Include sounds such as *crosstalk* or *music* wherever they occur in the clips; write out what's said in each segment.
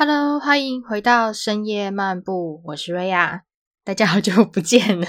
Hello，欢迎回到深夜漫步，我是瑞亚，大家好久不见了。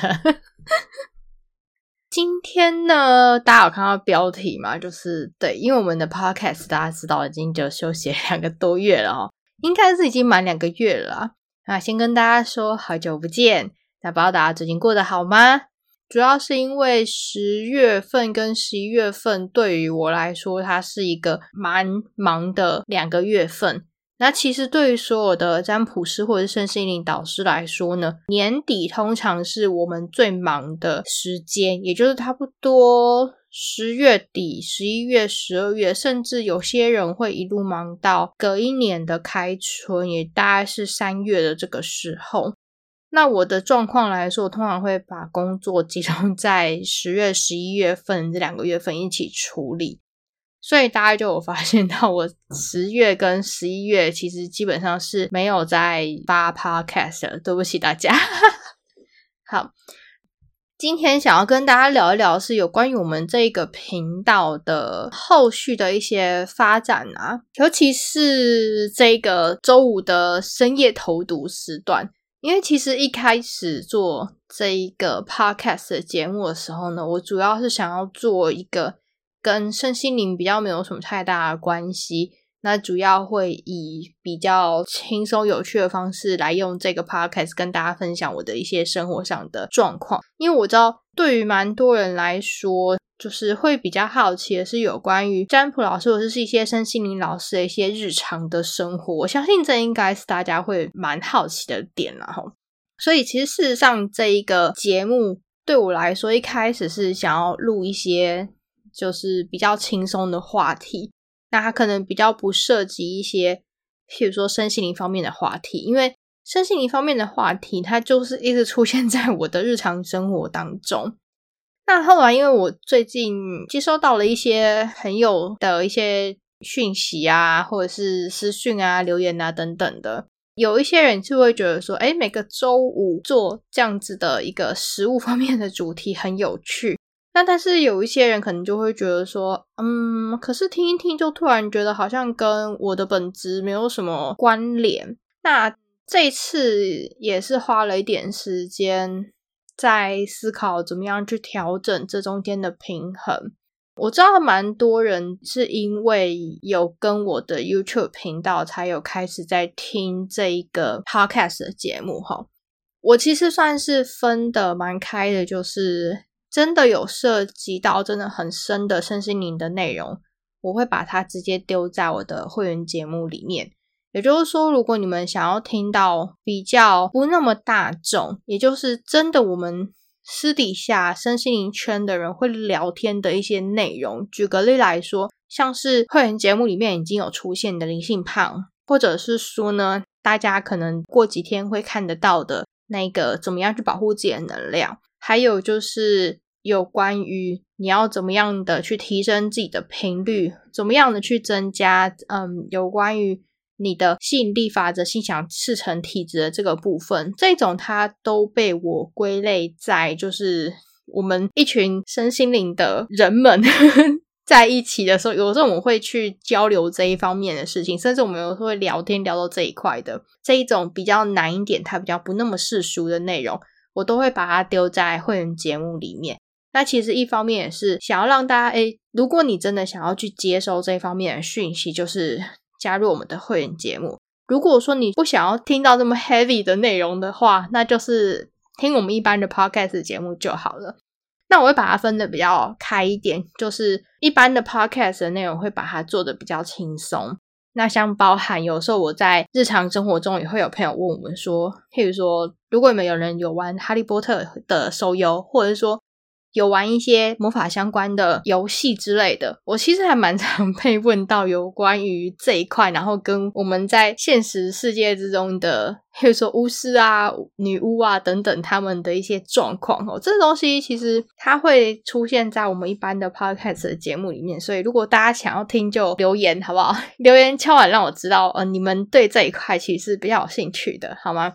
*laughs* 今天呢，大家有看到标题吗？就是对，因为我们的 Podcast 大家知道已经就休息两个多月了哦，应该是已经满两个月了。那先跟大家说好久不见，那不知道大家最近过得好吗？主要是因为十月份跟十一月份对于我来说，它是一个蛮忙的两个月份。那其实对于所有的占卜师或者是身心灵导师来说呢，年底通常是我们最忙的时间，也就是差不多十月底、十一月、十二月，甚至有些人会一路忙到隔一年的开春，也大概是三月的这个时候。那我的状况来说，我通常会把工作集中 *laughs* 在十月、十一月份这两个月份一起处理。所以大家就有发现到，我十月跟十一月其实基本上是没有在发 podcast 的，对不起大家。*laughs* 好，今天想要跟大家聊一聊，是有关于我们这个频道的后续的一些发展啊，尤其是这个周五的深夜投毒时段，因为其实一开始做这一个 podcast 的节目的时候呢，我主要是想要做一个。跟身心灵比较没有什么太大的关系，那主要会以比较轻松有趣的方式来用这个 podcast 跟大家分享我的一些生活上的状况。因为我知道，对于蛮多人来说，就是会比较好奇的是有关于占卜老师或者是一些身心灵老师的一些日常的生活。我相信这应该是大家会蛮好奇的点了哈。所以其实事实上，这一个节目对我来说，一开始是想要录一些。就是比较轻松的话题，那它可能比较不涉及一些，譬如说身心灵方面的话题，因为身心灵方面的话题，它就是一直出现在我的日常生活当中。那后来，因为我最近接收到了一些朋友的一些讯息啊，或者是私讯啊、留言啊等等的，有一些人就会觉得说，哎，每个周五做这样子的一个食物方面的主题很有趣。那但是有一些人可能就会觉得说，嗯，可是听一听就突然觉得好像跟我的本职没有什么关联。那这次也是花了一点时间在思考怎么样去调整这中间的平衡。我知道蛮多人是因为有跟我的 YouTube 频道才有开始在听这一个 Podcast 的节目哈。我其实算是分的蛮开的，就是。真的有涉及到真的很深的身心灵的内容，我会把它直接丢在我的会员节目里面。也就是说，如果你们想要听到比较不那么大众，也就是真的我们私底下身心灵圈的人会聊天的一些内容，举个例来说，像是会员节目里面已经有出现的灵性胖，或者是说呢，大家可能过几天会看得到的那个怎么样去保护自己的能量。还有就是有关于你要怎么样的去提升自己的频率，怎么样的去增加，嗯，有关于你的吸引力法则、心想事成体质的这个部分，这种它都被我归类在就是我们一群身心灵的人们 *laughs* 在一起的时候，有时候我们会去交流这一方面的事情，甚至我们有时候会聊天聊到这一块的这一种比较难一点，它比较不那么世俗的内容。我都会把它丢在会员节目里面。那其实一方面也是想要让大家，诶，如果你真的想要去接收这方面的讯息，就是加入我们的会员节目。如果说你不想要听到这么 heavy 的内容的话，那就是听我们一般的 podcast 节目就好了。那我会把它分的比较开一点，就是一般的 podcast 的内容会把它做的比较轻松。那像包含有时候我在日常生活中也会有朋友问我们说，譬如说，如果你们有人有玩哈利波特的手游，或者是说。有玩一些魔法相关的游戏之类的，我其实还蛮常 *laughs* 被问到有关于这一块，然后跟我们在现实世界之中的，比如说巫师啊、女巫啊等等他们的一些状况哦。这东西其实它会出现在我们一般的 podcast 的节目里面，所以如果大家想要听，就留言好不好？*laughs* 留言敲完让我知道，呃，你们对这一块其实是比较有兴趣的，好吗？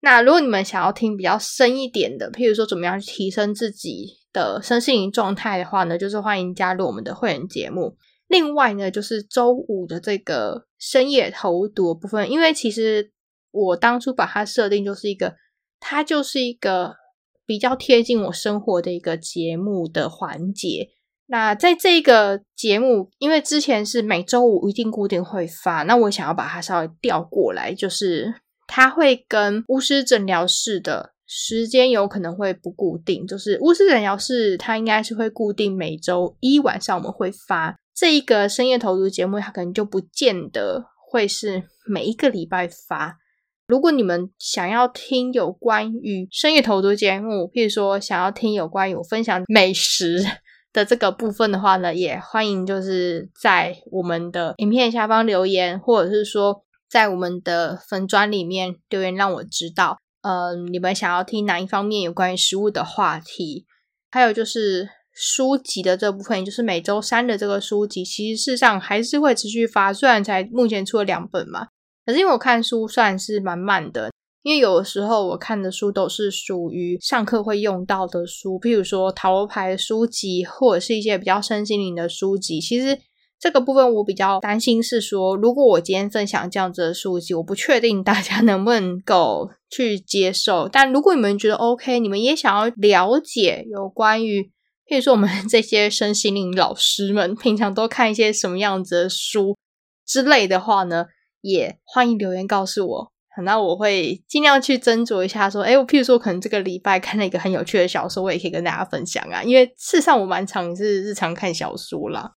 那如果你们想要听比较深一点的，譬如说怎么样去提升自己的身心灵状态的话呢，就是欢迎加入我们的会员节目。另外呢，就是周五的这个深夜投毒部分，因为其实我当初把它设定就是一个，它就是一个比较贴近我生活的一个节目的环节。那在这个节目，因为之前是每周五一定固定会发，那我想要把它稍微调过来，就是它会跟巫师诊疗室的时间有可能会不固定，就是巫师诊疗室它应该是会固定每周一晚上我们会发。这一个深夜投资节目，它可能就不见得会是每一个礼拜发。如果你们想要听有关于深夜投资节目，譬如说想要听有关于我分享美食 *laughs* 的这个部分的话呢，也欢迎就是在我们的影片下方留言，或者是说在我们的粉砖里面留言，让我知道，嗯，你们想要听哪一方面有关于食物的话题，还有就是。书籍的这部分，就是每周三的这个书籍，其实事实上还是会持续发，虽然才目前出了两本嘛。可是因为我看书算是蛮慢的，因为有的时候我看的书都是属于上课会用到的书，譬如说塔罗牌书籍，或者是一些比较身心灵的书籍。其实这个部分我比较担心是说，如果我今天分享这样子的书籍，我不确定大家能不能够去接受。但如果你们觉得 OK，你们也想要了解有关于。比如说，我们 *laughs* 这些身心灵老师们平常都看一些什么样子的书之类的话呢？也欢迎留言告诉我，那我会尽量去斟酌一下。说，哎，我譬如说，可能这个礼拜看了一个很有趣的小说，我也可以跟大家分享啊。因为事实上，我蛮常是日常看小说啦。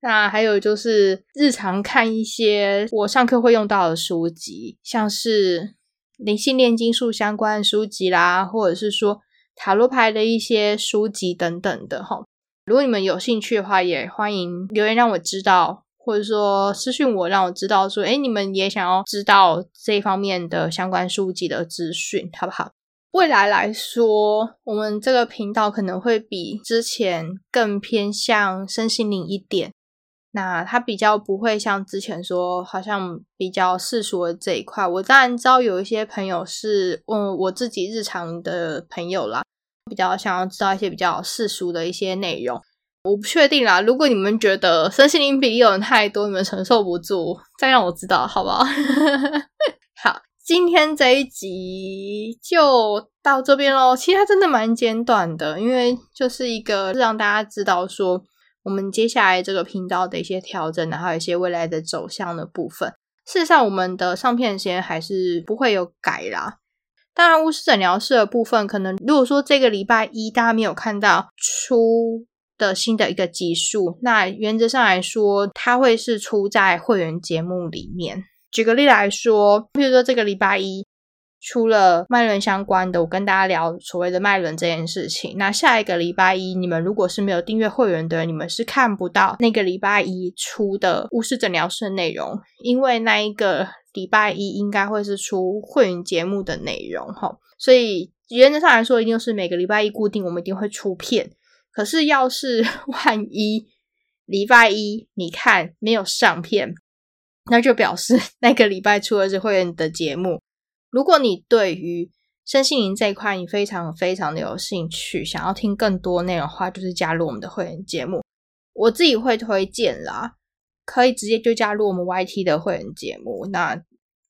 那还有就是日常看一些我上课会用到的书籍，像是灵性炼金术相关的书籍啦，或者是说。塔罗牌的一些书籍等等的哈，如果你们有兴趣的话，也欢迎留言让我知道，或者说私信我让我知道，说哎，你们也想要知道这方面的相关书籍的资讯，好不好？未来来说，我们这个频道可能会比之前更偏向身心灵一点。那它比较不会像之前说，好像比较世俗的这一块。我当然知道有一些朋友是，嗯，我自己日常的朋友啦，比较想要知道一些比较世俗的一些内容。我不确定啦，如果你们觉得身心灵比例有人太多，你们承受不住，再让我知道好不好？*laughs* 好，今天这一集就到这边喽。其实它真的蛮简短的，因为就是一个让大家知道说。我们接下来这个频道的一些调整，然后一些未来的走向的部分。事实上，我们的上片时间还是不会有改啦。当然，巫师诊疗室的部分，可能如果说这个礼拜一大家没有看到出的新的一个集数，那原则上来说，它会是出在会员节目里面。举个例来说，比如说这个礼拜一。除了脉轮相关的，我跟大家聊所谓的脉轮这件事情。那下一个礼拜一，你们如果是没有订阅会员的人，你们是看不到那个礼拜一出的巫师诊疗室内容，因为那一个礼拜一应该会是出会员节目的内容哈。所以原则上来说，一定是每个礼拜一固定，我们一定会出片。可是要是 *laughs* 万一礼拜一你看没有上片，那就表示 *laughs* 那个礼拜出的是会员的节目。如果你对于身心灵这一块你非常非常的有兴趣，想要听更多内容的话，就是加入我们的会员节目。我自己会推荐啦，可以直接就加入我们 YT 的会员节目。那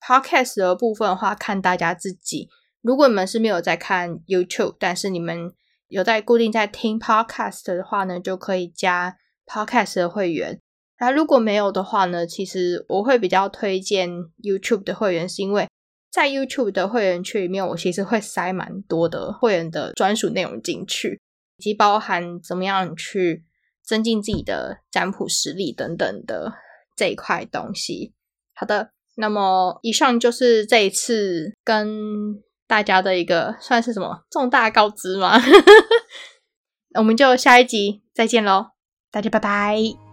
Podcast 的部分的话，看大家自己。如果你们是没有在看 YouTube，但是你们有在固定在听 Podcast 的话呢，就可以加 Podcast 的会员。那如果没有的话呢，其实我会比较推荐 YouTube 的会员，是因为。在 YouTube 的会员区里面，我其实会塞蛮多的会员的专属内容进去，以及包含怎么样去增进自己的占卜实力等等的这一块东西。好的，那么以上就是这一次跟大家的一个算是什么重大告知吗？*laughs* 我们就下一集再见喽，大家拜拜。